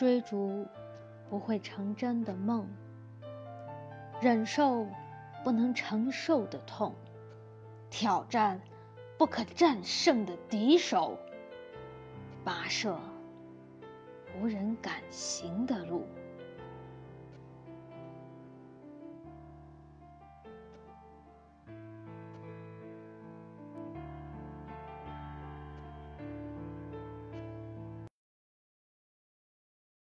追逐不会成真的梦忍受不能承受的痛挑战不可战胜的敌手跋涉无人敢行的路。